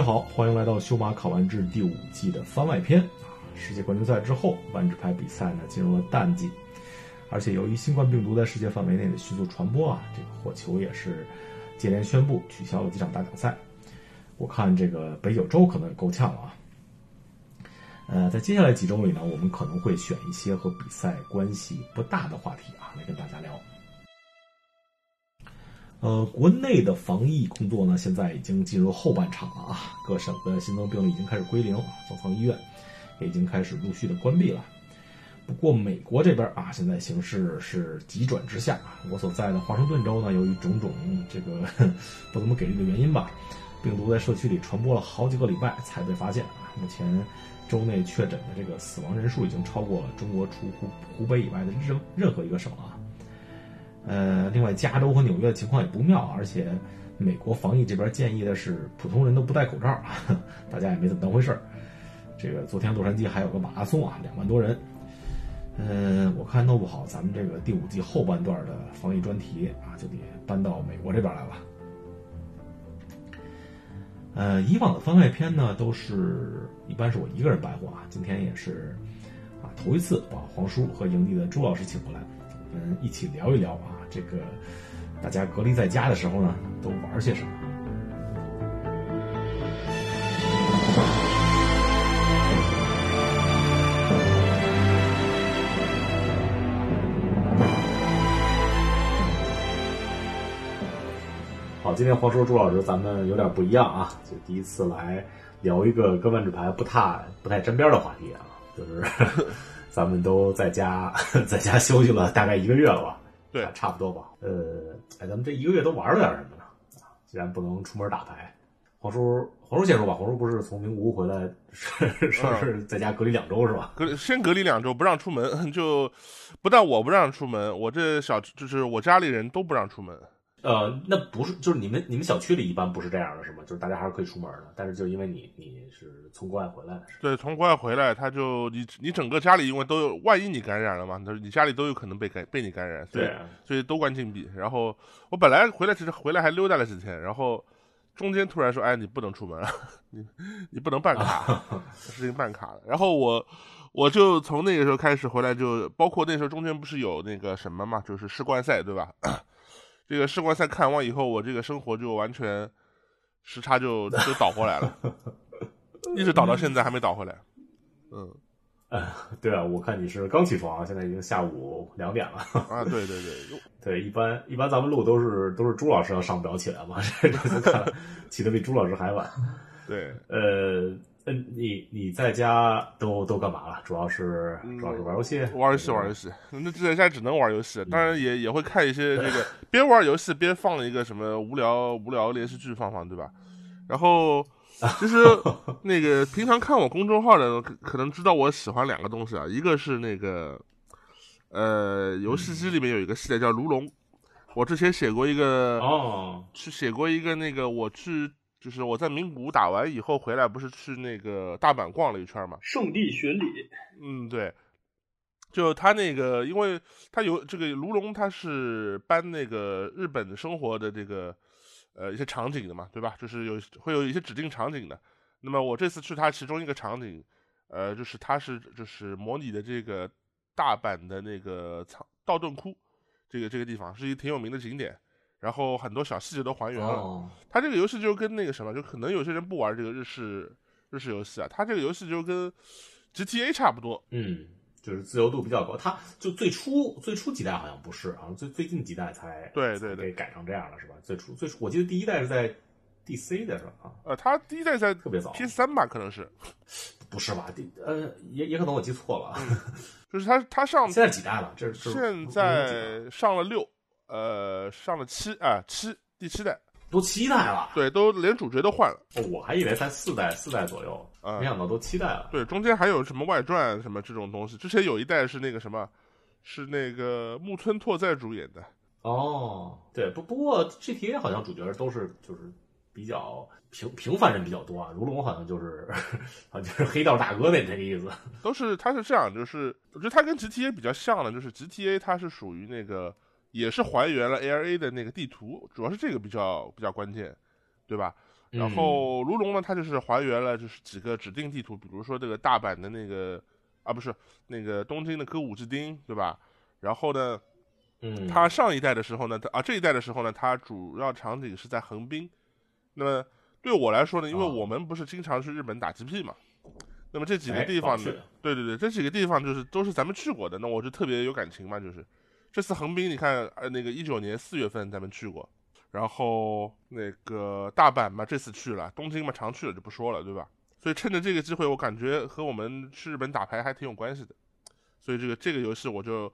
大家好，欢迎来到《修马考完制》第五季的番外篇啊！世界冠军赛之后，万智牌比赛呢进入了淡季，而且由于新冠病毒在世界范围内的迅速传播啊，这个火球也是接连宣布取消了几场大奖赛。我看这个北九州可能够呛了啊。呃，在接下来几周里呢，我们可能会选一些和比赛关系不大的话题啊，来跟大家聊。呃，国内的防疫工作呢，现在已经进入后半场了啊。各省的新增病例已经开始归零，方舱医院也已经开始陆续的关闭了。不过美国这边啊，现在形势是急转直下。我所在的华盛顿州呢，由于种种这个 不怎么给力的原因吧，病毒在社区里传播了好几个礼拜才被发现啊。目前州内确诊的这个死亡人数已经超过了中国除湖湖北以外的任任何一个省了啊。呃，另外，加州和纽约的情况也不妙，而且美国防疫这边建议的是普通人都不戴口罩，大家也没怎么当回事儿。这个昨天洛杉矶还有个马拉松啊，两万多人。嗯，我看弄不好咱们这个第五季后半段的防疫专题啊，就得搬到美国这边来了。呃，以往的番外篇呢，都是一般是我一个人白话，今天也是啊头一次把黄叔和营地的朱老师请过来。我们一起聊一聊啊，这个大家隔离在家的时候呢，都玩些什么？好，今天黄叔朱老师咱们有点不一样啊，就第一次来聊一个跟万智牌不太不太沾边的话题啊，就是。咱们都在家，在家休息了大概一个月了吧？对，差不多吧。呃，哎，咱们这一个月都玩了点什么呢？啊，既然不能出门打牌，黄叔，黄叔先说吧。黄叔不是从名古屋回来，说是在家隔离两周是吧？隔先隔离两周，不让出门，就不但我不让出门，我这小就是我家里人都不让出门。呃，那不是，就是你们你们小区里一般不是这样的，是吗？就是大家还是可以出门的，但是就因为你你是从国外回来的，对，从国外回来，他就你你整个家里因为都有，万一你感染了嘛，你家里都有可能被感被你感染，对，所以都关禁闭。然后我本来回来其实回来还溜达了几天，然后中间突然说，哎，你不能出门，你你不能办卡，事情办卡了。然后我我就从那个时候开始回来，就包括那时候中间不是有那个什么嘛，就是世冠赛，对吧？这个世冠赛看完以后，我这个生活就完全时差就就倒过来了，一直倒到现在还没倒回来。嗯，哎，对啊，我看你是刚起床，现在已经下午两点了。啊，对对对，对，一般一般咱们录都是都是朱老师要上不了起来嘛，这次看 起的比朱老师还晚。对，呃。嗯，你你在家都都干嘛了？主要是主要是玩游戏，玩游戏玩游戏。那在家只能玩游戏，当然也也会看一些这个 边玩游戏边放一个什么无聊无聊连续剧放放，对吧？然后其实 那个平常看我公众号的可能知道我喜欢两个东西啊，一个是那个呃游戏机里面有一个系列叫《卢龙》，我之前写过一个哦，去写过一个那个我去。就是我在名古屋打完以后回来，不是去那个大阪逛了一圈嘛？圣地巡礼。嗯，对。就他那个，因为他有这个卢龙，他是搬那个日本生活的这个呃一些场景的嘛，对吧？就是有会有一些指定场景的。那么我这次去他其中一个场景，呃，就是他是就是模拟的这个大阪的那个藏道顿窟，这个这个地方是一个挺有名的景点。然后很多小细节都还原了。它这个游戏就跟那个什么，就可能有些人不玩这个日式日式游戏啊，它这个游戏就跟 GTA 差不多。嗯，就是自由度比较高。它就最初最初几代好像不是，好像最最近几代才对对对改成这样了，是吧？最初最初我记得第一代是在 DC 的是吧？啊，呃，它第一代在特别早 PS 三吧？可能是 不是吧？第呃也也可能我记错了。就是它它上 现在几代了？这是现在上了六。呃，上了七啊七第七代都七代了，对，都连主角都换了。哦，我还以为才四代四代左右，没想到都七代了。对，中间还有什么外传什么这种东西。之前有一代是那个什么，是那个木村拓哉主演的。哦，对，不不过 GTA 好像主角都是就是比较平平凡人比较多啊。如龙好像就是 好像就是黑道大哥那那个意思。都是他是这样，就是我觉得他跟 GTA 比较像的，就是 GTA 它是属于那个。也是还原了 A R A 的那个地图，主要是这个比较比较关键，对吧？然后卢龙呢，它就是还原了就是几个指定地图，比如说这个大阪的那个啊，不是那个东京的歌舞伎町，对吧？然后呢，嗯，它上一代的时候呢，啊这一代的时候呢，它主要场景是在横滨。那么对我来说呢，因为我们不是经常去日本打 GP 嘛，那么这几个地方呢，对对对，这几个地方就是都是咱们去过的，那我就特别有感情嘛，就是这次横滨，你看呃那个一九年四月份咱们去过。然后那个大阪嘛，这次去了；东京嘛，常去了就不说了，对吧？所以趁着这个机会，我感觉和我们去日本打牌还挺有关系的。所以这个这个游戏我就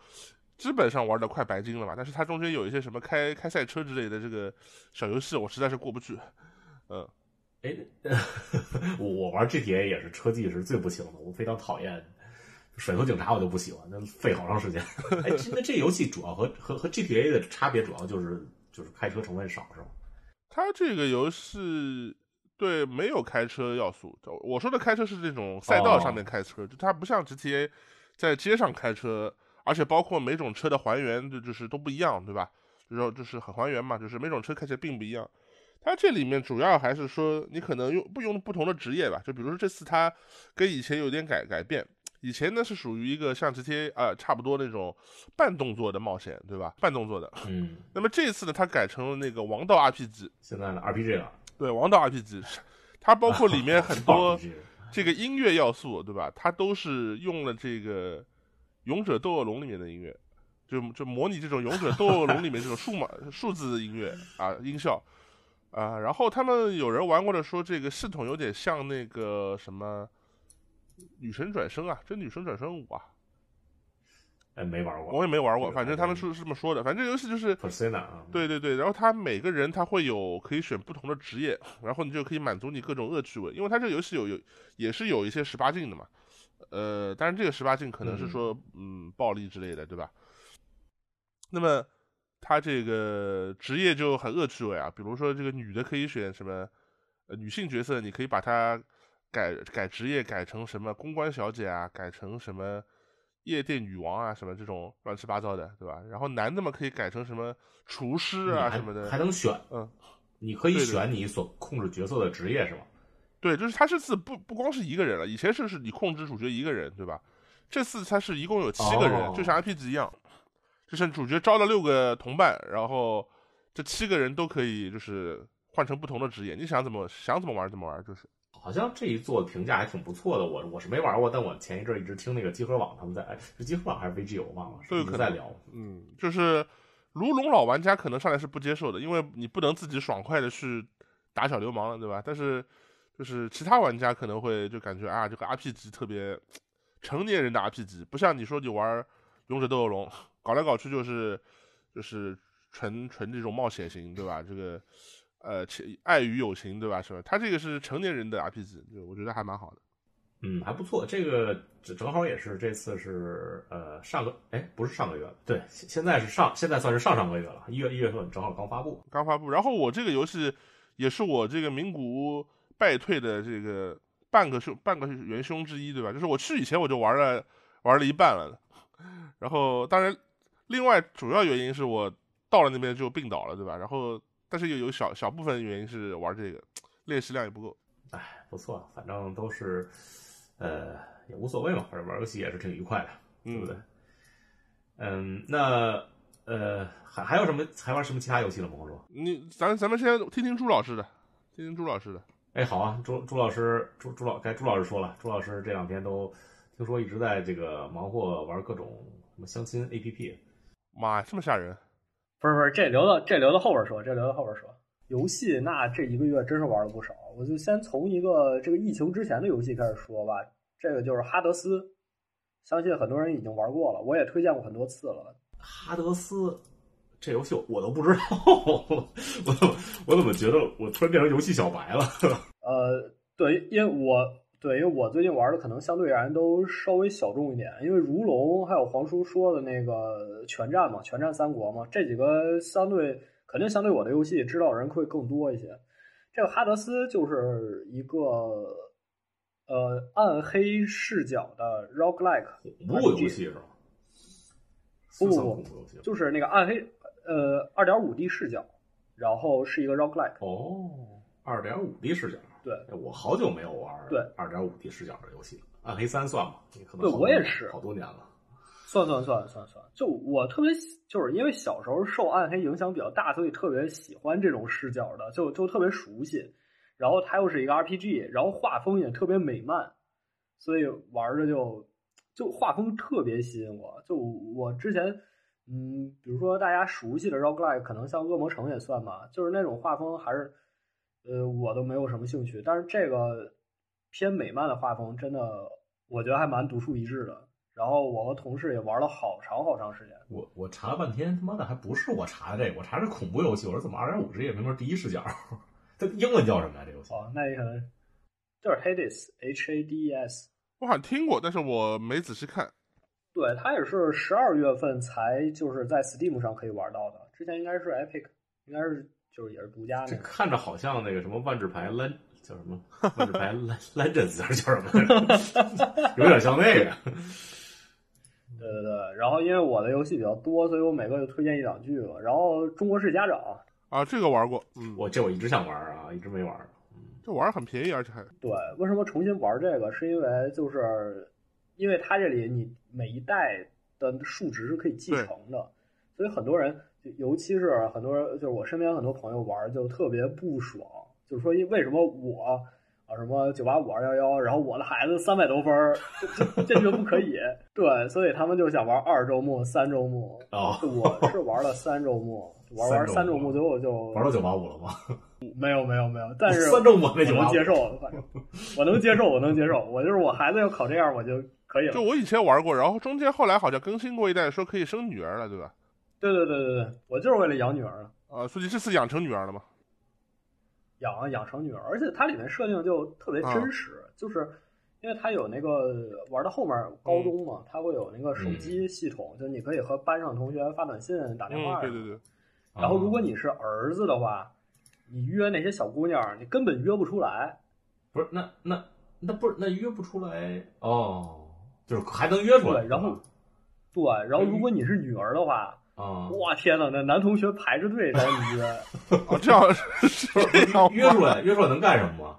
基本上玩的快白金了吧。但是它中间有一些什么开开赛车之类的这个小游戏，我实在是过不去。嗯，哎，我 我玩 GTA 也是车技是最不行的，我非常讨厌甩头警察，我就不喜欢，那费好长时间。哎，那这游戏主要和和和 GTA 的差别主要就是。就是开车成分少是吧？它这个游戏对没有开车要素。我说的开车是这种赛道上面开车，就它不像 GTA 在街上开车，而且包括每种车的还原就就是都不一样，对吧？就说就是很还原嘛，就是每种车开起来并不一样。它这里面主要还是说你可能用不用不同的职业吧？就比如说这次它跟以前有点改改变。以前呢是属于一个像这些啊差不多那种半动作的冒险，对吧？半动作的。嗯。那么这次呢，它改成了那个王道 RPG。现在的 RPG 了。对，王道 RPG，它包括里面很多 这个音乐要素，对吧？它都是用了这个《勇者斗恶龙》里面的音乐，就就模拟这种《勇者斗恶龙》里面这种数码数字音乐啊音效啊。然后他们有人玩过的说，这个系统有点像那个什么。女神转生啊，这女神转生五啊，哎，没玩过，我也没玩过，反正他们是是这么说的。反正这游戏就是 Persona 啊，对对对，然后他每个人他会有可以选不同的职业，然后你就可以满足你各种恶趣味，因为他这个游戏有有也是有一些十八禁的嘛，呃，当然这个十八禁可能是说嗯暴力之类的，对吧？那么他这个职业就很恶趣味啊，比如说这个女的可以选什么，呃，女性角色你可以把它。改改职业改成什么公关小姐啊，改成什么夜店女王啊，什么这种乱七八糟的，对吧？然后男的嘛可以改成什么厨师啊什么的，还能选，嗯，你可以选你所控制角色的职业是吧？对，就是他这次不不光是一个人了，以前是是你控制主角一个人，对吧？这次他是一共有七个人，就像 I P G 一样，就是主角招了六个同伴，然后这七个人都可以就是换成不同的职业，你想怎么想怎么玩怎么玩，就是。好像这一座评价还挺不错的，我我是没玩过，但我前一阵一直听那个集合网他们在，哎，是集合网还是 VG 我忘了，都有可能在聊。嗯，就是卢龙老玩家可能上来是不接受的，因为你不能自己爽快的去打小流氓了，对吧？但是就是其他玩家可能会就感觉啊，这个 RPG 特别成年人的 RPG，不像你说你玩勇者斗恶龙，搞来搞去就是就是纯纯这种冒险型，对吧？这个。呃，爱与友情，对吧？是吧？他这个是成年人的 RPG，就我觉得还蛮好的。嗯，还不错。这个正好也是这次是呃上个哎不是上个月对，现在是上现在算是上上个月了，一月一月份正好刚发布，刚发布。然后我这个游戏也是我这个名古屋败退的这个半个凶半个元凶之一，对吧？就是我去以前我就玩了玩了一半了，然后当然另外主要原因是我到了那边就病倒了，对吧？然后。但是有有小小部分原因是玩这个练习量也不够，哎，不错，反正都是，呃，也无所谓嘛，反正玩游戏也是挺愉快的，对不对？嗯，那呃，还还有什么还玩什么其他游戏了吗？我说，你咱咱们先听听朱老师的，听听朱老师的。哎，好啊，朱朱老师，朱朱老该朱老师说了，朱老师这两天都听说一直在这个忙活玩各种什么相亲 APP，妈呀，这么吓人！不是不是，这留到这留到后边说，这留到后边说。游戏那这一个月真是玩了不少，我就先从一个这个疫情之前的游戏开始说吧。这个就是哈德斯，相信很多人已经玩过了，我也推荐过很多次了。哈德斯这游戏我都不知道，我我怎么觉得我突然变成游戏小白了？呃，对，因为我。对，因为我最近玩的可能相对而言都稍微小众一点，因为如龙还有黄叔说的那个全战嘛，全战三国嘛，这几个相对肯定相对我的游戏知道人会更多一些。这个哈德斯就是一个呃暗黑视角的 roguelike 恐怖游戏是吧？不不不，就是那个暗黑呃二点五 D 视角，然后是一个 roguelike。哦。二点五 D 视角。对，我好久没有玩对二点五 D 视角的游戏了。暗黑三算吗？你可能对我也是好多年了。算算算算算，就我特别喜就是因为小时候受暗黑影响比较大，所以特别喜欢这种视角的，就就特别熟悉。然后它又是一个 RPG，然后画风也特别美漫，所以玩着就就画风特别吸引我。就我之前，嗯，比如说大家熟悉的 roguelike，可能像恶魔城也算吧，就是那种画风还是，呃，我都没有什么兴趣。但是这个偏美漫的画风，真的我觉得还蛮独树一帜的。然后我和同事也玩了好长好长时间。我我查了半天，他妈的还不是我查的这个，我查的是恐怖游戏。我说怎么二点五 D 也没门第一视角？它英文叫什么呀？这游戏？哦，那也可能就是 Hades，H A D E S。我好像听过，但是我没仔细看。对，它也是十二月份才就是在 Steam 上可以玩到的，之前应该是 Epic，应该是就是也是独家的。这看着好像那个什么万智牌 Len 叫什么万智牌 Legends 还是叫什么？有点像那个。对对对，然后因为我的游戏比较多，所以我每个就推荐一两句吧。然后中国式家长啊，这个玩过，嗯，我这我一直想玩啊，一直没玩。嗯，这玩很便宜，而且还对。为什么重新玩这个？是因为就是因为它这里你每一代的数值是可以继承的，所以很多人，尤其是很多人就是我身边很多朋友玩就特别不爽，就是说因为什么我。啊，什么九八五二幺幺，然后我的孩子三百多分儿，这这就不可以。对，所以他们就想玩二周目、三周目。哦，我是玩了三周目，玩玩三周目，最后就玩到九八五了吗？没有，没有，没有。但是三周目没能接受，反正我能接受，我能接受。我就是我孩子要考这样，我就可以了。就我以前玩过，然后中间后来好像更新过一代，说可以生女儿了，对吧？对对对对对，我就是为了养女儿。啊，所以这次养成女儿了吗？养养成女儿，而且它里面设定就特别真实，啊、就是因为它有那个玩到后面高中嘛，它会有那个手机系统，嗯、就你可以和班上同学发短信、打电话、嗯。对对对。然后如果你是儿子的话，你约那些小姑娘，你根本约不出来。不是，那那那不是那约不出来哦，就是还能约出来。对，然后对，然后如果你是女儿的话。啊！哇天呐，那男同学排着队找你约，哦，这样 约出来，约出来能干什么吗？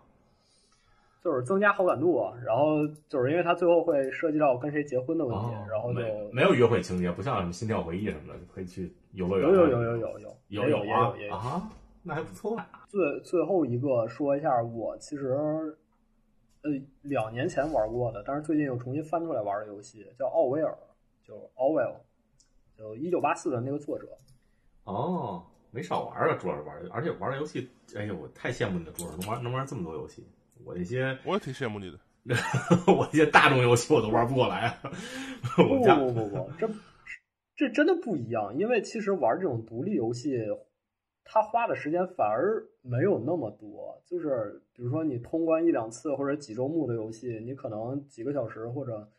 就是增加好感度，然后就是因为他最后会涉及到跟谁结婚的问题，哦、然后就没有约会情节，不像什么心跳回忆什么的，就可以去游乐园。有有有有有有有有啊也有啊，那还不错。最最后一个说一下，我其实呃两年前玩过的，但是最近又重新翻出来玩的游戏叫奥威尔，就 Orwell。就一九八四的那个作者，哦，没少玩啊，主要是玩，而且玩的游戏，哎呦，我太羡慕你的主儿能玩能玩这么多游戏。我这些我也挺羡慕你的，我这些大众游戏我都玩不过来。不不不不不，这这真的不一样，因为其实玩这种独立游戏，他花的时间反而没有那么多。就是比如说你通关一两次或者几周目的游戏，你可能几个小时或者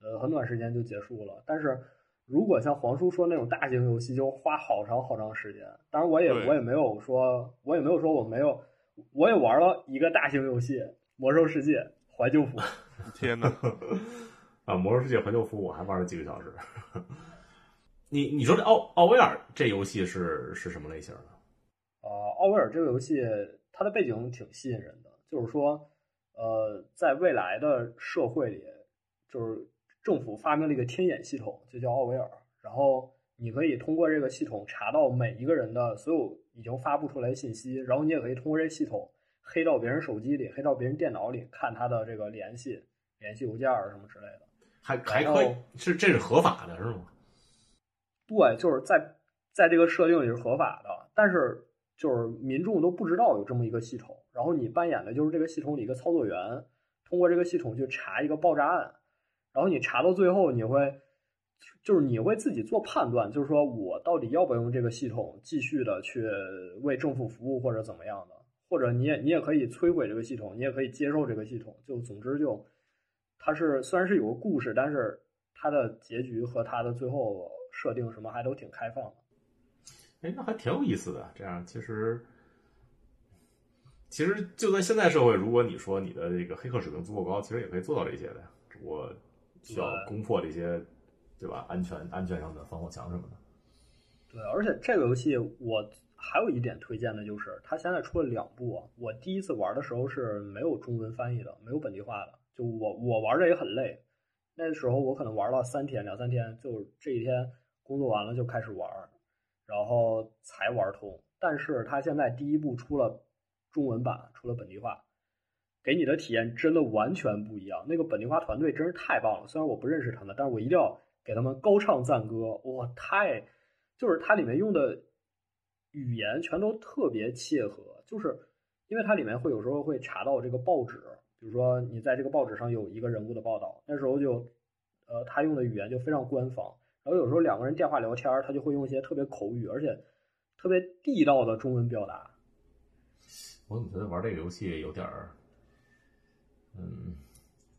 呃很短时间就结束了，但是。如果像黄叔说那种大型游戏，就花好长好长时间。当然，我也我也没有说，我也没有说我没有，我也玩了一个大型游戏《魔兽世界怀旧服》。天哪！啊，《魔兽世界怀旧服》我还玩了几个小时。你你说这奥奥威尔这游戏是是什么类型的？呃，奥威尔这个游戏它的背景挺吸引人的，就是说，呃，在未来的社会里，就是。政府发明了一个天眼系统，就叫奥维尔。然后你可以通过这个系统查到每一个人的所有已经发布出来的信息，然后你也可以通过这个系统黑到别人手机里、黑到别人电脑里，看他的这个联系、联系邮件什么之类的。还还可以是这是合法的，是吗？对，就是在在这个设定里是合法的，但是就是民众都不知道有这么一个系统。然后你扮演的就是这个系统里一个操作员，通过这个系统去查一个爆炸案。然后你查到最后，你会，就是你会自己做判断，就是说我到底要不要用这个系统继续的去为政府服务或者怎么样的，或者你也你也可以摧毁这个系统，你也可以接受这个系统。就总之就，它是虽然是有个故事，但是它的结局和它的最后设定什么还都挺开放的。哎，那还挺有意思的。这样其实，其实就在现在社会，如果你说你的这个黑客水平足够高，其实也可以做到这些的，只不过。需要攻破这些，对吧？安全安全上的防火墙什么的。对，而且这个游戏我还有一点推荐的就是，它现在出了两部啊。我第一次玩的时候是没有中文翻译的，没有本地化的，就我我玩着也很累。那时候我可能玩了三天两三天，就这一天工作完了就开始玩，然后才玩通。但是它现在第一部出了中文版，出了本地化，给你的体验真的完全不一样。那个本地化团队真是太棒了，虽然我不认识他们，但是我一定要给他们高唱赞歌。哇，太就是它里面用的语言全都特别切合，就是因为它里面会有时候会查到这个报纸，比如说你在这个报纸上有一个人物的报道，那时候就呃他用的语言就非常官方，然后有时候两个人电话聊天，他就会用一些特别口语而且特别地道的中文表达。我怎么觉得玩这个游戏有点儿，嗯，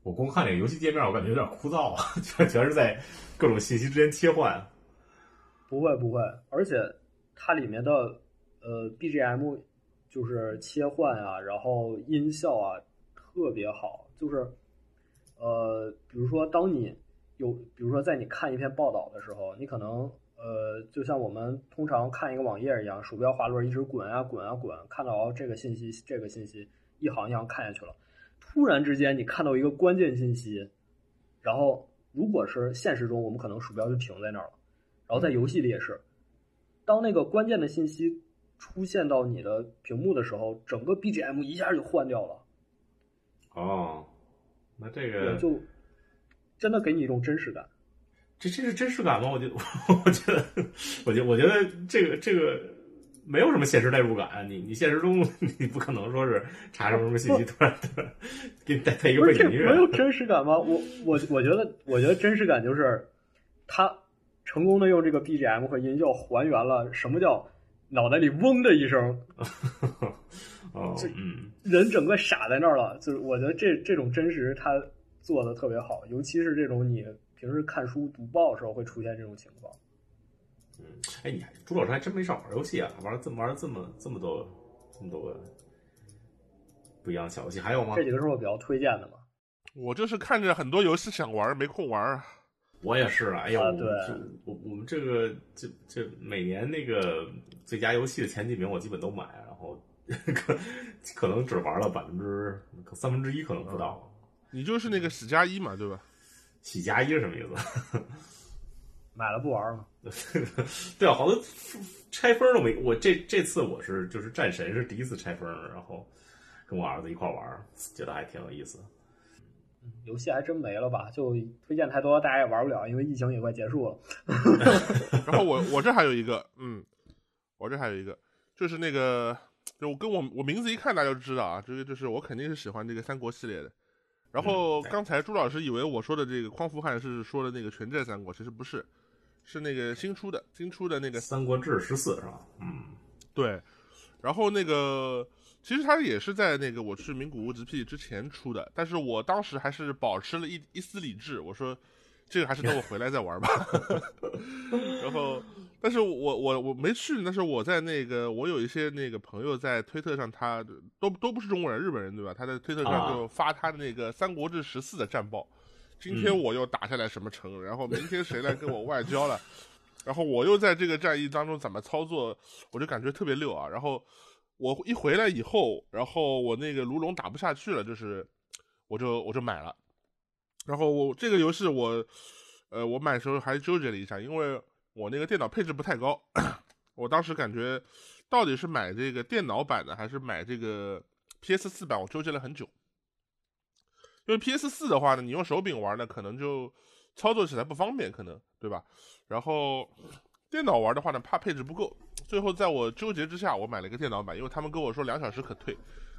我光看这个游戏界面，我感觉有点枯燥啊，全全是在各种信息之间切换。不会不会，而且它里面的呃 BGM 就是切换啊，然后音效啊特别好，就是呃，比如说当你有，比如说在你看一篇报道的时候，你可能呃，就像我们通常看一个网页一样，鼠标滑轮一直滚啊滚啊滚，看到这个信息这个信息一行一行看下去了，突然之间你看到一个关键信息，然后如果是现实中，我们可能鼠标就停在那儿了。然后在游戏里也是，当那个关键的信息出现到你的屏幕的时候，整个 BGM 一下就换掉了。哦，那这对，个就真的给你一种真实感。这这是真实感吗？我觉得，我觉得，我觉得，我觉得这个这个没有什么现实代入感。你你现实中 你不可能说是查什么什么信息，突然突然给你带配一个背景音乐。没有真实感吗？我我我觉得，我觉得真实感就是他成功的用这个 BGM 和音效还原了什么叫脑袋里嗡的一声，哦这，嗯，人整个傻在那儿了。就是我觉得这这种真实他做的特别好，尤其是这种你平时看书读报的时候会出现这种情况。哎，你还朱老师还真没少玩游戏啊，玩了这么玩了这么这么多这么多个不一样的小游戏，还有吗这？几个是我比较推荐的嘛。我就是看着很多游戏想玩，没空玩啊。我也是啊，哎呦，啊对就我我们这个这这每年那个最佳游戏的前几名我基本都买，然后 可可能只玩了百分之三分之一，可能不到。你就是那个史加一嘛，对吧？喜加一是什么意思？买了不玩了？对啊，好多拆分都没。我这这次我是就是战神是第一次拆分，然后跟我儿子一块玩，觉得还挺有意思。游戏还真没了吧？就推荐太多，大家也玩不了，因为疫情也快结束了。然后我我这还有一个，嗯，我这还有一个，就是那个，就我跟我我名字一看大家就知道啊，这个就是我肯定是喜欢这个三国系列的。然后刚才朱老师以为我说的这个匡扶汉是说的那个全战三国，其实不是，是那个新出的新出的那个《三国志十四》是吧？嗯，对，然后那个其实它也是在那个我去名古屋 GP 之前出的，但是我当时还是保持了一一丝理智，我说这个还是等我回来再玩吧。然后，但是我我我没去，但是我在那个我有一些那个朋友在推特上他，都都不是中国人，日本人对吧？他在推特上啊就发他的那个《三国志十四》的战报。今天嗯我又打下来什么城，然后明天谁来跟我外交了，然后我又在这个战役当中怎么操作，我就感觉特别溜啊。然后我一回来以后，然后我那个卢龙打不下去了，就是我就我就买了。然后我这个游戏我，呃，我买的时候还纠结了一下，因为我那个电脑配置不太高，我当时感觉到底是买这个电脑版的还是买这个 PS 四版，我纠结了很久。因为 PS 四的话呢，你用手柄玩呢，可能就操作起来不方便，可能对吧？然后电脑玩的话呢，怕配置不够，最后在我纠结之下，我买了一个电脑版，因为他们跟我说两小时可退，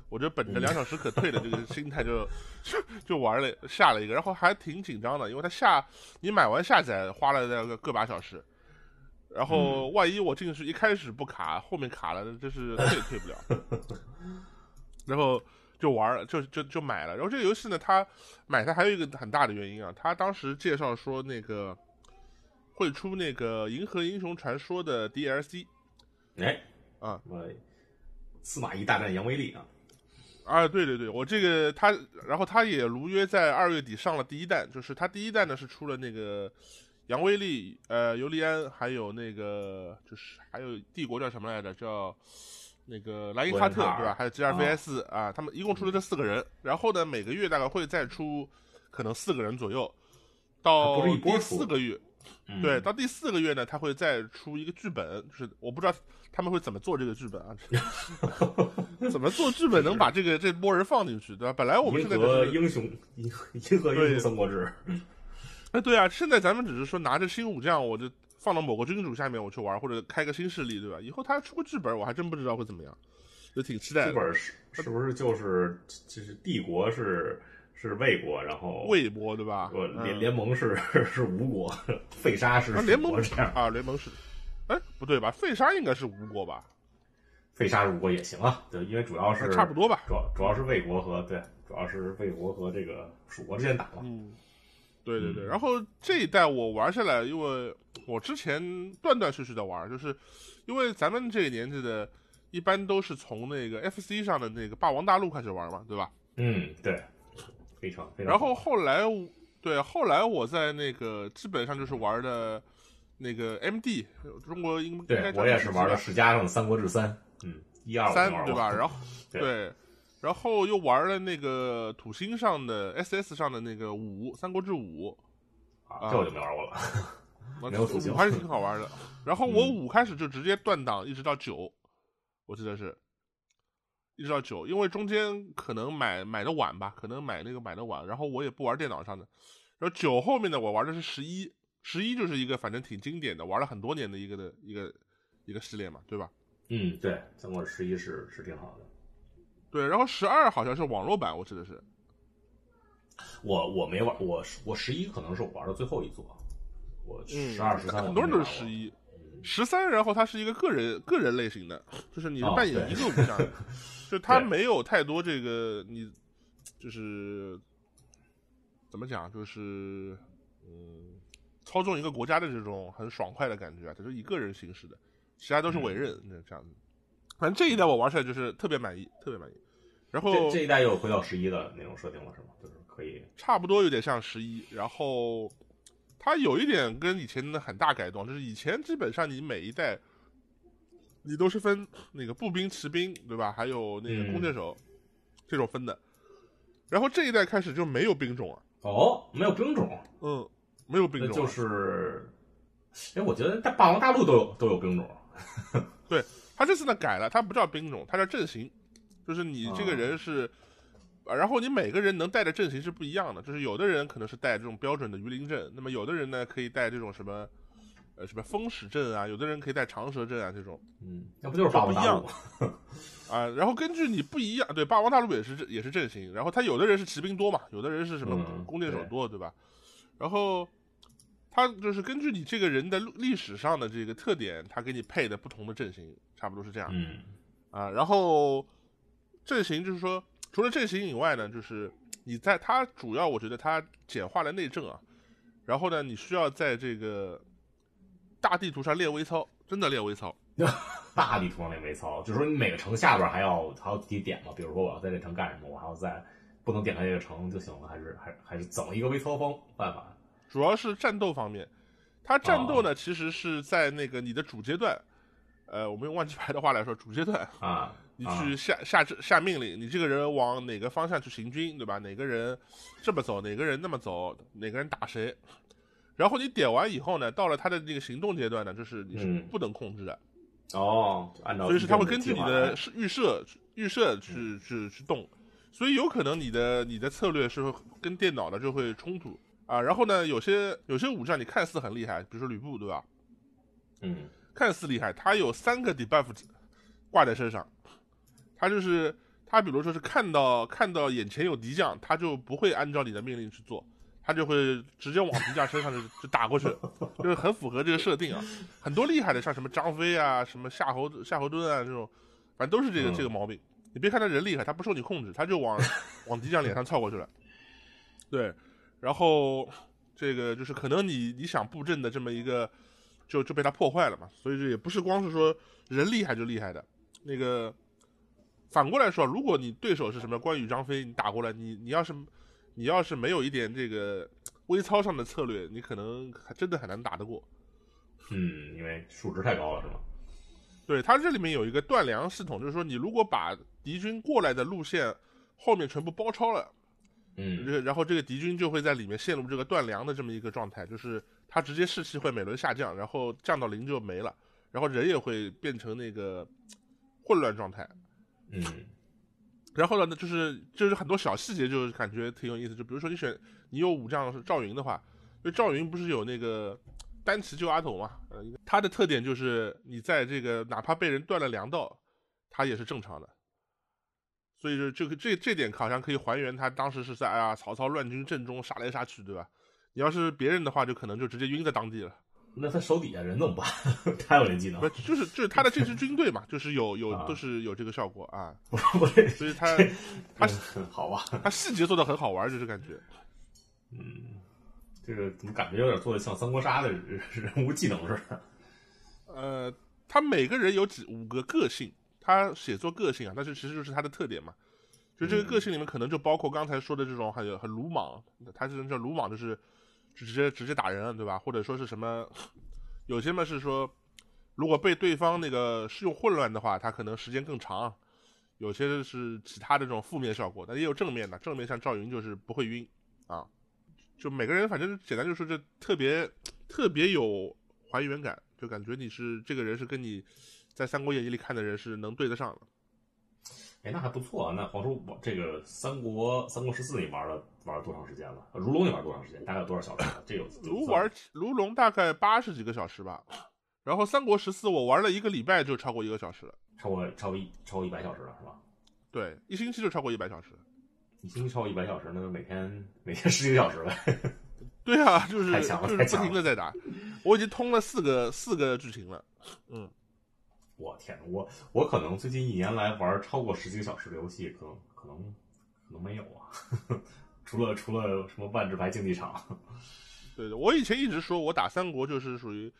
我就本着两小时可退的这个心态就就 就玩了下了一个，然后还挺紧张的，因为它下你买完下载花了那个个把小时，然后万一我进去一开始不卡，后面卡了，这是退也退不了，然后。就玩了，就就就买了。然后这个游戏呢，它买它还有一个很大的原因啊，它当时介绍说那个会出那个《银河英雄传说》的 DLC 哎，啊我司马懿大战杨威力啊，啊，对对对，我这个他，然后他也如约在二月底上了第一弹，就是他第一弹呢是出了那个杨威力、呃尤利安，还有那个就是还有帝国叫什么来着？叫那个莱因哈特对吧？还有 G R V S 啊，他们一共出了这四个人。然后呢，每个月大概会再出可能四个人左右，到第四个月，嗯对，到第四个月呢，他会再出一个剧本，就是我不知道他们会怎么做这个剧本啊，怎么做剧本能把这个这波人放进去，对吧？本来我们银现在只是英雄，银银河英对雄三国志，哎，对啊，现在咱们只是说拿着新武将，我就放到某个君主下面我去玩，或者开个新势力，对吧？以后他出个剧本，我还真不知道会怎么样，就挺期待的。剧本是是不是就是就是帝国是是魏国，然后魏国，对吧？呃联嗯联盟是 是吴国，废沙是联盟国这样，啊，联盟是，哎，不对吧？废沙应该是吴国吧？废沙吴国也行啊，对，因为主要是差不多吧。主要主要是魏国和对，主要是魏国和这个蜀国之间打嘛。嗯，对对对。嗯然后这一代我玩下来，因为我之前断断续续的玩，就是因为咱们这个年纪的，一般都是从那个 FC 上的那个霸王大陆开始玩嘛，对吧？嗯，对，非常非常。然后后来，对，后来我在那个基本上就是玩的那个 MD，中国应应该对我也是玩的是世嘉上的《三国志三》，嗯，一二三对吧？然后对 对，然后又玩了那个土星上的 SS 上的那个五《三国志五》，啊，这我就没玩过了。啊没有土星五还是挺好玩的。然后我嗯五开始就直接断档，一直到九，我记得是，一直到九，因为中间可能买买的晚吧，可能买那个买的晚，然后我也不玩电脑上的。然后九后面的，我玩的是十一，十一就是一个反正挺经典的，玩了很多年的一个的一个一个系列嘛，对吧？嗯，对，《三国十一》是是挺好的。对，然后十二好像是网络版，我记得是。我我没玩，我我十一可能是我玩的最后一座，我嗯，十二、十三很多人都是十一，十三，然后它是一个个人个人类型的，就是你扮演一个武将，就它没有太多这个你就是怎么讲，就是嗯，操纵一个国家的这种很爽快的感觉啊，它是以个人形式的，其他都是委任那这样子。反正这一代我玩起来就是特别满意，特别满意。然后这这一代又回到十一的那种设定了，是吗？就是可以差不多有点像十一，然后它有一点跟以前的很大改动，就是以前基本上你每一代你都是分那个步兵、骑兵，对吧？还有那个嗯弓箭手、这种分的，然后这一代开始就没有兵种了，哦，没有兵种，嗯，没有兵种，就是，哎，我觉得在霸王大陆都有都有兵种，他这次呢改了，他不叫兵种，他叫阵型，就是你这个人是。啊然后你每个人能带的阵型是不一样的，就是有的人可能是带这种标准的鱼鳞阵，那么有的人呢可以带这种什么，呃什么风使阵啊，有的人可以带长蛇阵啊这种嗯，那不就是霸王大陆吗？啊。然后根据你不一样，对霸王大陆也是也是阵型，然后他有的人是骑兵多嘛，有的人是什么嗯弓箭手多，对吧？然后他就是根据你这个人的历史上的这个特点，他给你配的不同的阵型，差不多是这样。嗯啊，然后阵型就是说，除了阵型以外呢，就是你在它主要，我觉得它简化了内政啊，然后呢，你需要在这个大地图上练微操，真的练微操。大地图上练微操，就是说你每个城下边还要还要自己点嘛，比如说我要在这城干什么，我还要在不能点开这个城就行了，还是还还是怎么一个微操方办法？主要是战斗方面，它战哦斗呢，其实是在那个你的主阶段，呃，我们用万智牌的话来说，主阶段，啊，你啊。去下下指下命令，你这个人往哪个方向去行军，对吧？哪个人这么走，哪个人那么走，哪个人打谁？然后你点完以后呢，到了他的这个行动阶段呢，就是你是嗯。不能控制的，哦，按照所以是他会根据你的是预设预设去去去动，所以有可能你的你的策略是跟电脑的就会冲突啊。然后呢，有些有些武将你看似很厉害，比如说吕布，对吧？嗯看似厉害，他有三个 debuff 挂在身上，他就是他，比如说是看到看到眼前有敌将，他就不会按照你的命令去做，他就会直接往敌将身上就就打过去，就是很符合这个设定啊。很多厉害的，像什么张飞啊、什么夏侯夏侯惇啊这种，反正都是这个、嗯这个毛病。你别看他人厉害，他不受你控制，他就往 往敌将脸上操过去了。对，然后这个就是可能你你想布阵的这么一个。就就被他破坏了嘛，所以这也不是光是说人厉害就厉害的，那个反过来说，如果你对手是什么关羽、张飞，你打过来，你你要是你要是没有一点这个微操上的策略，你可能还真的很难打得过。嗯，因为数值太高了，是吗？对，它这里面有一个断粮系统，就是说你如果把敌军过来的路线后面全部包抄了，嗯，然后这个敌军就会在里面陷入这个断粮的这么一个状态，就是他直接士气会每轮下降，然后降到零就没了，然后人也会变成那个混乱状态。嗯，然后呢，就是就是很多小细节，就是感觉挺有意思。就比如说你选你有武将是赵云的话，因为赵云不是有那个。单骑救阿斗嘛，呃，他的特点就是你在这个哪怕被人断了粮道，他也是正常的。所以说这个这这点好像可以还原他当时是在啊曹操乱军阵中杀来杀去，对吧？你要是别人的话，就可能就直接晕在当地了。那他手底下人怎么办？他有这技能？不就是就是他的这支军队嘛，就是有有都是有这个效果啊。对，所以他他好吧，他细节做的很好玩，就是感觉，嗯。这个怎么感觉有点做的像三国杀的人物技能似的？呃，他每个人有几五个个性，他写作个性啊，但是其实就是他的特点嘛。就这个个性里面，可能就包括刚才说的这种很很鲁莽，他这种叫鲁莽，就是直接直接打人，对吧？或者说是什么？有些嘛是说，如果被对方那个是用混乱的话，他可能时间更长。有些是其他的这种负面效果，但也有正面的。正面像赵云就是不会晕啊。就每个人，反正简单就说，这特别特别有还原感，就感觉你是这个人是跟你在《三国演义》里看的人是能对得上的。哎，那还不错啊。那黄叔，这个《三国》《三国十四》你玩了玩了多长时间了？如龙你玩多长时间？大概有多少小时？这有如玩如龙大概八十几个小时吧。然后《三国十四》我玩了一个礼拜就超过一个小时了，超过超过一超过一百小时了，是吧？对，一星期就超过一百小时。一星期超过一百小时，那就每天每天十几个小时呗。对啊，就是就是不停的在打。我已经通了四个四个剧情了。嗯，我天，我我可能最近一年来玩超过十几个小时的游戏，可能可能可能没有啊。除了除了什么万智牌竞技场。对的，我以前一直说我打三国就是属于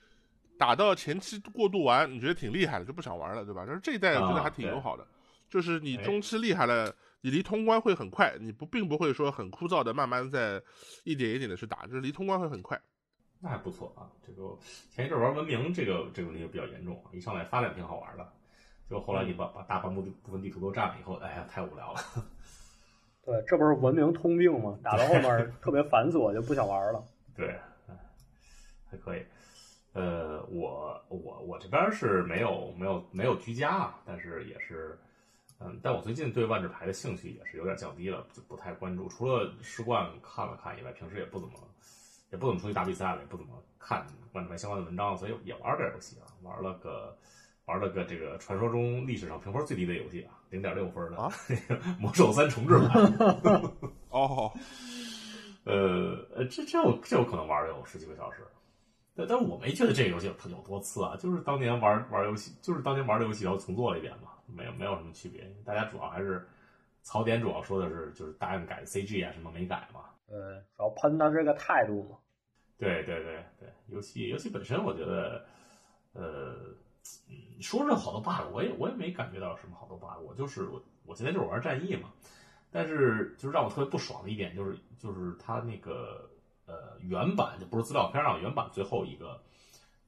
打到前期过渡完，你觉得挺厉害的，就不想玩了，对吧？但是这一代真的还挺友好的，就是你中期厉害了。你离通关会很快，你不并不会说很枯燥的慢慢在一点一点的去打，就是离通关会很快。那还不错啊，这个前一阵玩文明这个这个问题就比较严重，一上来发展挺好玩的，就后来你把把大半部部分地图都占了以后，哎呀太无聊了。对，这不是文明通病吗？打到后面特别繁琐，就不想玩了。对，还可以。呃，我我我这边是没有没有没有居家啊，但是也是。嗯，但我最近对万智牌的兴趣也是有点降低了，就不太关注。除了世冠看了看以外，平时也不怎么，也不怎么出去打比赛了，也不怎么看万智牌相关的文章，所以也玩点游戏啊，玩了个玩了个这个传说中历史上评分最低的游戏啊，零点六分的那个魔兽三重置版。哦，呃，这这我这我可能玩了有十几个小时。但但我没觉得这个游戏有有多次啊，就是当年玩玩游戏，就是当年玩的游戏然后重做了一遍嘛。没有没有什么区别，大家主要还是槽点，主要说的是就是答应改 CG 啊什么没改嘛。呃，主要喷他这个态度嘛。对对对对，游戏游戏本身我觉得，呃，说是好多 bug，我也我也没感觉到什么好多 bug，我就是我我现在就是玩战役嘛。但是就是让我特别不爽的一点就是就是它那个呃原版就不是资料片上原版最后一个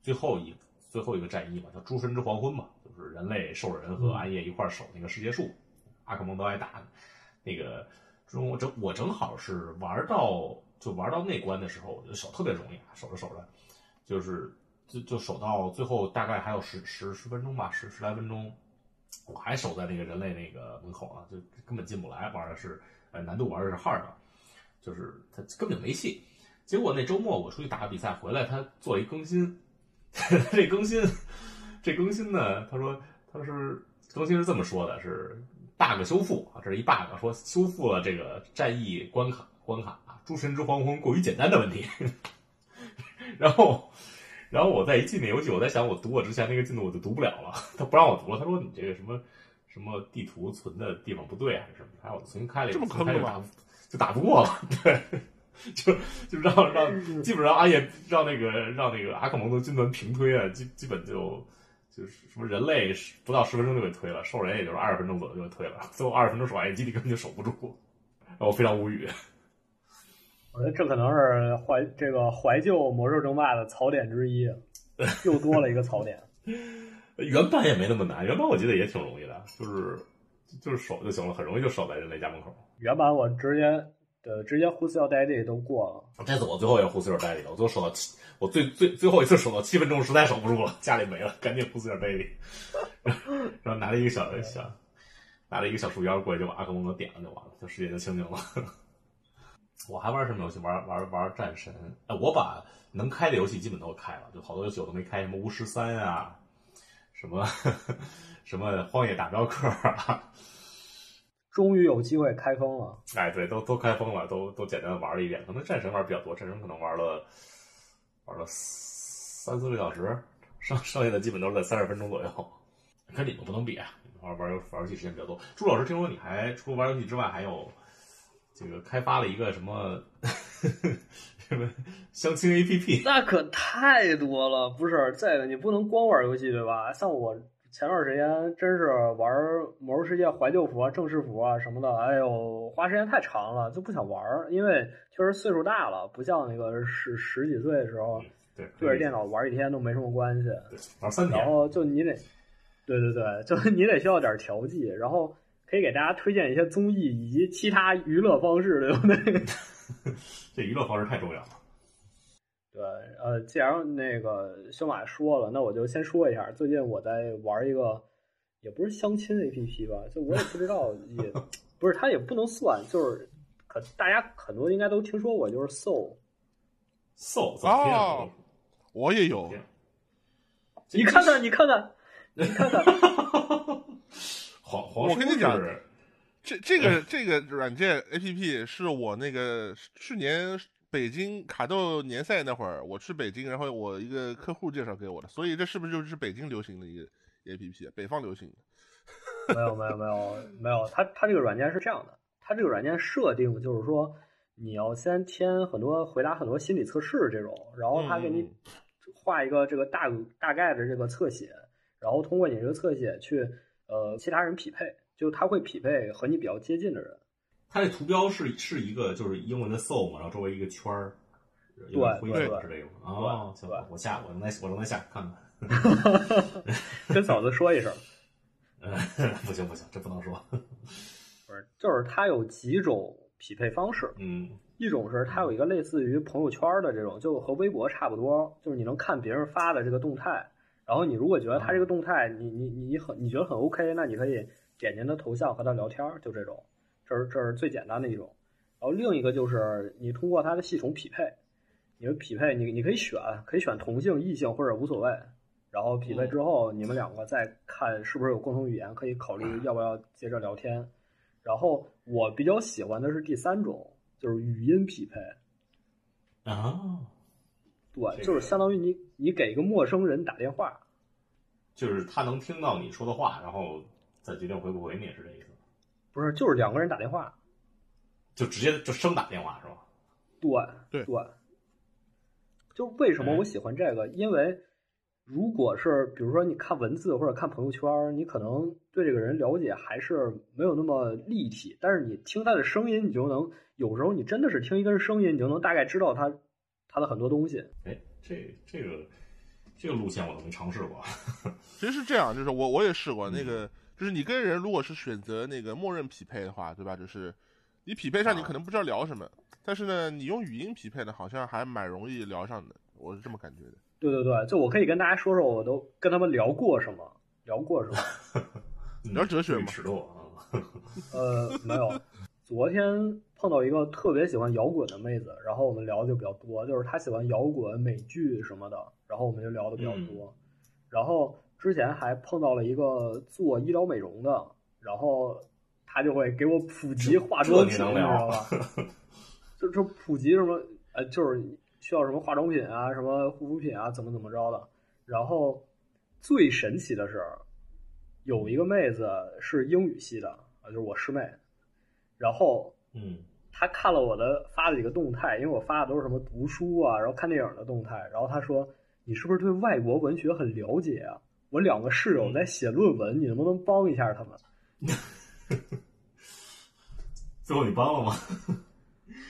最后一最后一个战役嘛，叫诸神之黄昏嘛。就是人类、兽人和暗夜一块守那个世界树，阿克蒙德挨打。那个中我正我正好是玩到就玩到那关的时候，我觉得守特别容易啊，守着守着，就是就就守到最后大概还有十十十分钟吧，十十来分钟，我还守在那个人类那个门口啊，就根本进不来。玩的是呃难度玩的是 hard，就是他根本没戏。结果那周末我出去打个比赛回来，他做一更新，这更新。这更新呢？他说他是更新是这么说的，是 bug 修复啊，这是一 bug，说修复了这个战役关卡关卡，诸神之黄昏过于简单的问题。然后，然后我再一进那游戏，我在想，我读我之前那个进度我就读不了了，他不让我读了，他说你这个什么什么地图存的地方不对还是什么？然后我重新开了一个，就打就打不过了，对，就就让让基本上阿叶让那个让那个阿克蒙德军团平推啊，基基本就。就是什么人类不到十分钟就给推了，兽人也就是二十分钟左右就被推了，最后二十分钟守完基地根本就守不住，让我非常无语。我觉得这可能是怀这个怀旧魔兽争霸的槽点之一，又多了一个槽点。原版也没那么难，原版我记得也挺容易的，就是就是守就行了，很容易就守在人类家门口。原版我直接呃直接呼斯要代地都过了。这次我最后也呼斯要代地了，我最后守到七，我最最最后一次守到七分钟，实在守不住了，家里没了，赶紧呼斯要代地，然后拿了一个小小拿了一个小树妖过去，就把阿克蒙德点了就完了，就世界就清净了。我还玩什么游戏？玩玩玩战神。哎，我把能开的游戏基本都开了，就好多游戏我都没开，什么巫师三啊，什么什么荒野大镖客啊。终于有机会开封了。哎，对，都都开封了，都都简单的玩了一遍。可能战神玩比较多，战神可能玩了玩了三四个小时，剩剩下的基本都是在三十分钟左右。跟你们不能比，啊，玩玩游玩游戏时间比较多。朱老师，听说你还除了玩游戏之外，还有这个开发了一个什么什么相亲 APP？那可太多了，不是这个你不能光玩游戏对吧？像我前段时间真是玩《魔兽世界》怀旧服啊、正式服啊什么的，哎呦，花时间太长了，就不想玩，因为确实岁数大了，不像那个十十几岁的时候，对对着电脑玩一天都没什么关系，玩三天，然后就你得。对对对，就你得需要点调剂，然后可以给大家推荐一些综艺以及其他娱乐方式，对不对？这娱乐方式太重要了。对，呃，既然那个修马说了，那我就先说一下，最近我在玩一个，也不是相亲 APP 吧，就我也不知道，也不是，它也不能算，就是可大家很多应该都听说过，就是 Soul。Soul 哦，我也有。你看看，你看看。你看看，讲，这这个 这个软件 A P P 是我那个去年北京卡豆年赛那会儿，我去北京，然后我一个客户介绍给我的，所以这是不是就是北京流行的一个 A P P？北方流行的？没有没有没有没有，它它这个软件是这样的，它这个软件设定就是说，你要先填很多回答很多心理测试这种，然后他给你画一个这个大大概的这个侧写。然后通过你这个侧写去，呃，其他人匹配，就它会匹配和你比较接近的人。它这图标是是一个就是英文的 soul 嘛，然后周围一个圈儿，对对是这个吗？哦，行，我下我正在我正在下看看 跟嫂子说一声。不行不行，这不能说。不是，就是它有几种匹配方式。嗯，一种是它有一个类似于朋友圈的这种，就和微博差不多，就是你能看别人发的这个动态。然后你如果觉得他这个动态，你你你很你觉得很 OK，那你可以点进他头像和他聊天，就这种，这是这是最简单的一种。然后另一个就是你通过他的系统匹配，你们匹配你你可以选，可以选同性、异性或者无所谓。然后匹配之后，你们两个再看是不是有共同语言，可以考虑要不要接着聊天。然后我比较喜欢的是第三种，就是语音匹配。啊。对，就是相当于你你给一个陌生人打电话，就是他能听到你说的话，然后再决定回不回你，是这意思？不是，就是两个人打电话，就直接就生打电话是吧？对对对。就为什么我喜欢这个？因为如果是比如说你看文字或者看朋友圈，你可能对这个人了解还是没有那么立体，但是你听他的声音，你就能有时候你真的是听一个人声音，你就能大概知道他。他的很多东西，哎，这这个这个路线我都没尝试过。其实是这样，就是我我也试过那个，就是你跟人如果是选择那个默认匹配的话，对吧？就是你匹配上，你可能不知道聊什么，但是呢，你用语音匹配呢，好像还蛮容易聊上的，我是这么感觉的。对对对，就我可以跟大家说说，我都跟他们聊过什么，聊过什么，聊哲学吗？尺度啊？呃，没有。昨天碰到一个特别喜欢摇滚的妹子，然后我们聊的就比较多，就是她喜欢摇滚、美剧什么的，然后我们就聊的比较多。然后之前还碰到了一个做医疗美容的，然后他就会给我普及化妆品，你知道吧？就就普及什么，呃，就是需要什么化妆品啊，什么护肤品啊，怎么怎么着的。然后最神奇的是，有一个妹子是英语系的啊，就是我师妹。然后，嗯，她看了我的发的几个动态，因为我发的都是什么读书啊，然后看电影的动态。然后她说：“你是不是对外国文学很了解啊？我两个室友在写论文，你能不能帮一下他们？” 最后你帮了吗？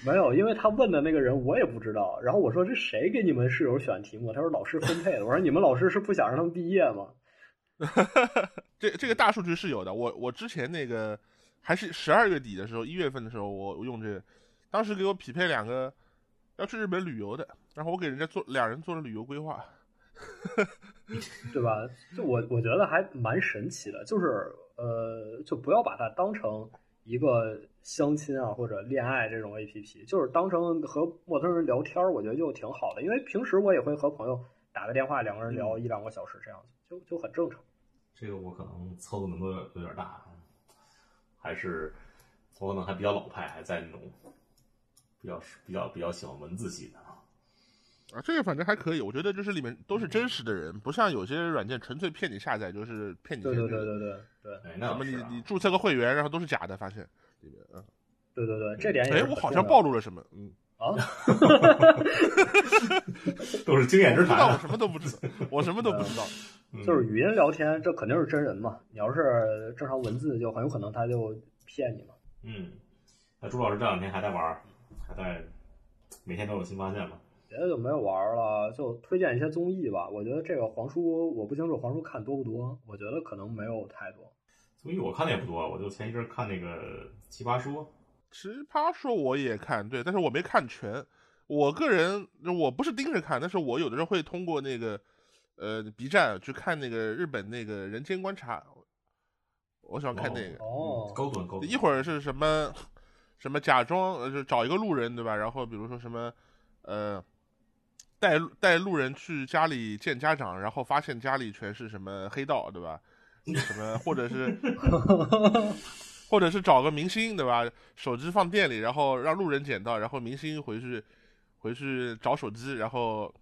没有，因为他问的那个人我也不知道。然后我说这谁给你们室友选题目？他说老师分配的。我说你们老师是不想让他们毕业吗？这这个大数据是有的。我我之前那个还是十二月底的时候，一月份的时候，我我用这个，当时给我匹配两个要去日本旅游的，然后我给人家做两人做了旅游规划，对吧？就我我觉得还蛮神奇的，就是呃，就不要把它当成一个相亲啊或者恋爱这种 A P P，就是当成和陌生人聊天儿，我觉得就挺好的。因为平时我也会和朋友打个电话，两个人聊一两个小时这样子，就就很正常。这个我可能操作难度有点大，还是我可能还比较老派，还在那种比较比较比较喜欢文字系的啊。啊，这个反正还可以，我觉得就是里面都是真实的人，不像有些软件纯粹骗你下载，就是骗你对对。对对对对哎，那什么你你注册个会员，然后都是假的，发现里面啊。对对对，这点也是，哎我好像暴露了什么？嗯，啊，都是经验之我不知道，我。什么都不知道，我什么都不知道。嗯 就是语音聊天，这肯定是真人嘛。你要是正常文字，就很有可能他就骗你嘛。嗯，那朱老师这两天还在玩，还在每天都有新发现吗？别的就没有玩了，就推荐一些综艺吧。我觉得这个黄叔，我不清楚黄叔看多不多，我觉得可能没有太多。综艺我看的也不多，我就前一阵儿看那个《奇葩说》，奇葩说我也看，对，但是我没看全。我个人我不是盯着看，但是我有的时候会通过那个呃 B 站去看那个日本那个《人间观察》，我喜欢看那个。哦，高端高端。一会儿是什么什么假装呃就找一个路人对吧？然后比如说什么呃带带路人去家里见家长，然后发现家里全是什么黑道对吧？什么或者是 或者是找个明星对吧？手机放店里，然后让路人捡到，然后明星回去回去找手机，然后。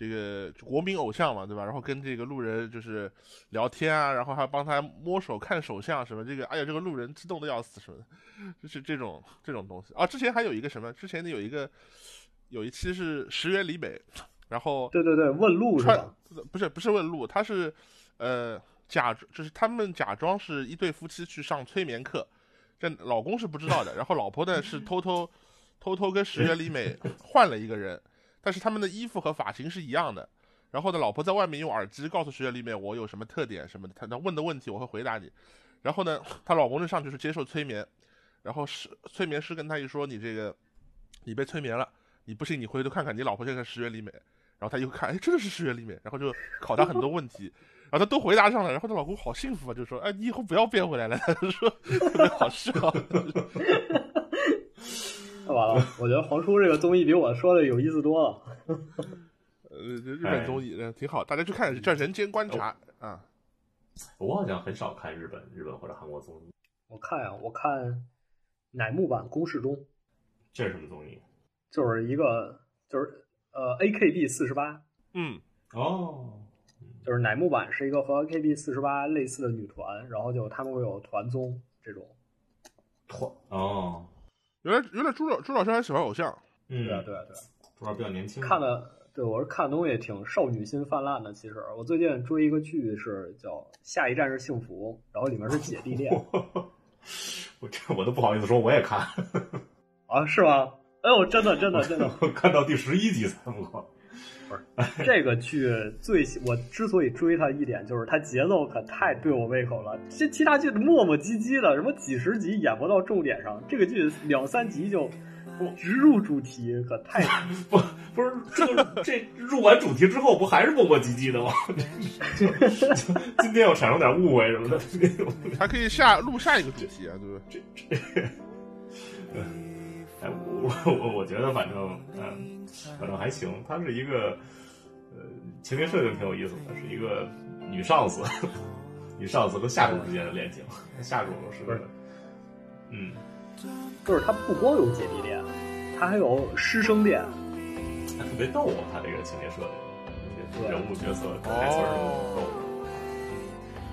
这个国民偶像嘛，对吧？然后跟这个路人就是聊天啊，然后还帮他摸手、看手相什么。这个，哎呀，这个路人激动的要死什么的，就是这种这种东西啊。之前还有一个什么？之前的有一个有一期是石原里美，然后对对对，问路是穿吧？不是不是问路，他是呃假就是他们假装是一对夫妻去上催眠课，这老公是不知道的，然后老婆呢是偷偷偷偷跟石原里美换了一个人。但是他们的衣服和发型是一样的，然后呢，老婆在外面用耳机告诉石原里面我有什么特点什么的，他他问的问题我会回答你，然后呢，她老公就上去是接受催眠，然后是催眠师跟他一说你这个你被催眠了，你不信你回头看看你老婆现在是石原里美，然后他一看，哎，真的是石原里美，然后就考他很多问题，然后她都回答上了，然后她老公好幸福啊，就说，哎，你以后不要变回来了，他就说 特别好笑。那 完了，我觉得黄叔这个综艺比我说的有意思多了。呃，这日本综艺呃挺好，大家去看叫《人间观察》啊。我好像很少看日本、日本或者韩国综艺，我看呀、我看乃木坂公式中，这是什么综艺？就是一个就是呃 AKB 四十八，嗯，哦，就是乃木坂是一个和 AKB 四十八类似的女团，然后就他们会有团综这种。团。哦，原来原来朱老朱老师还喜欢偶像，嗯，对啊，对啊，对啊。主要比较年轻，看的，对我是看东西挺少女心泛滥的。其实。我最近追一个剧是叫《下一站是幸福》，然后里面是姐弟恋。我这我都不好意思说，我也看，啊，是吗？哎呦，真的真的真的，我看到第十一集才不是。这个剧最我之所以追它一点就是它节奏可太对我胃口了。这其他剧磨磨唧唧的，什么几十集演不到重点上，这个剧两三集就直入主题，可太 不不是这个这入完主题之后，不还是磨磨唧唧的吗？今天又产生点误会什么的，还可以下录下一个主题啊，对不对？哎，我我我觉得反正嗯，反正还行。他是一个呃情节设定挺有意思的，是一个女上司，女上司和下属之间的恋情。下属是不是嗯，就是他不光有姐弟恋，他还有师生恋。特别逗啊，他这个情节设定，人物角色台词儿什么的逗。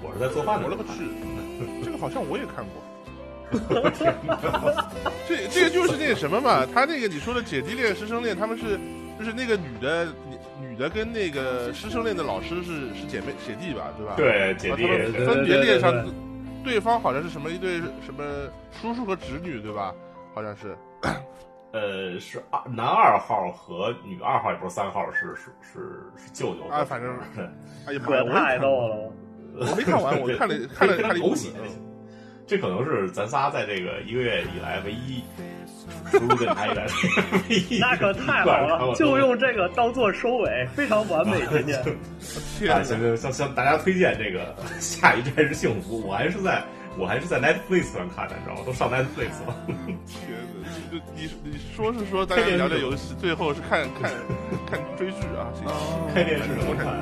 我是在做饭的时候看我勒个去，这个好像我也看过。这这个就是那个什么嘛，他那个你说的姐弟恋、师生恋，他们是就是那个女的女女的跟那个师生恋的老师是是姐妹姐弟吧，对吧？对姐弟他们分别恋上对对方好像是什么一对什么叔叔和侄女，对吧？好像是。呃，是二男二号和女二号，也不是三号，是是是是舅舅啊，反正 哎呀妈呀，太逗了！我没看完，我看了看了看了一部狗血。这可能是咱仨在这个一个月以来唯一输入电台以来唯一。那可太好了，就用这个当做收尾，非常完美，今天。天，行行，向向大家推荐这个 《下一站是幸福》，我还是在我还是在 Netflix 上看的，你知道吗？都上 Netflix 了。天哪，就你你说是说大家聊聊游戏，最后是看看看追剧啊？开电视怎么看？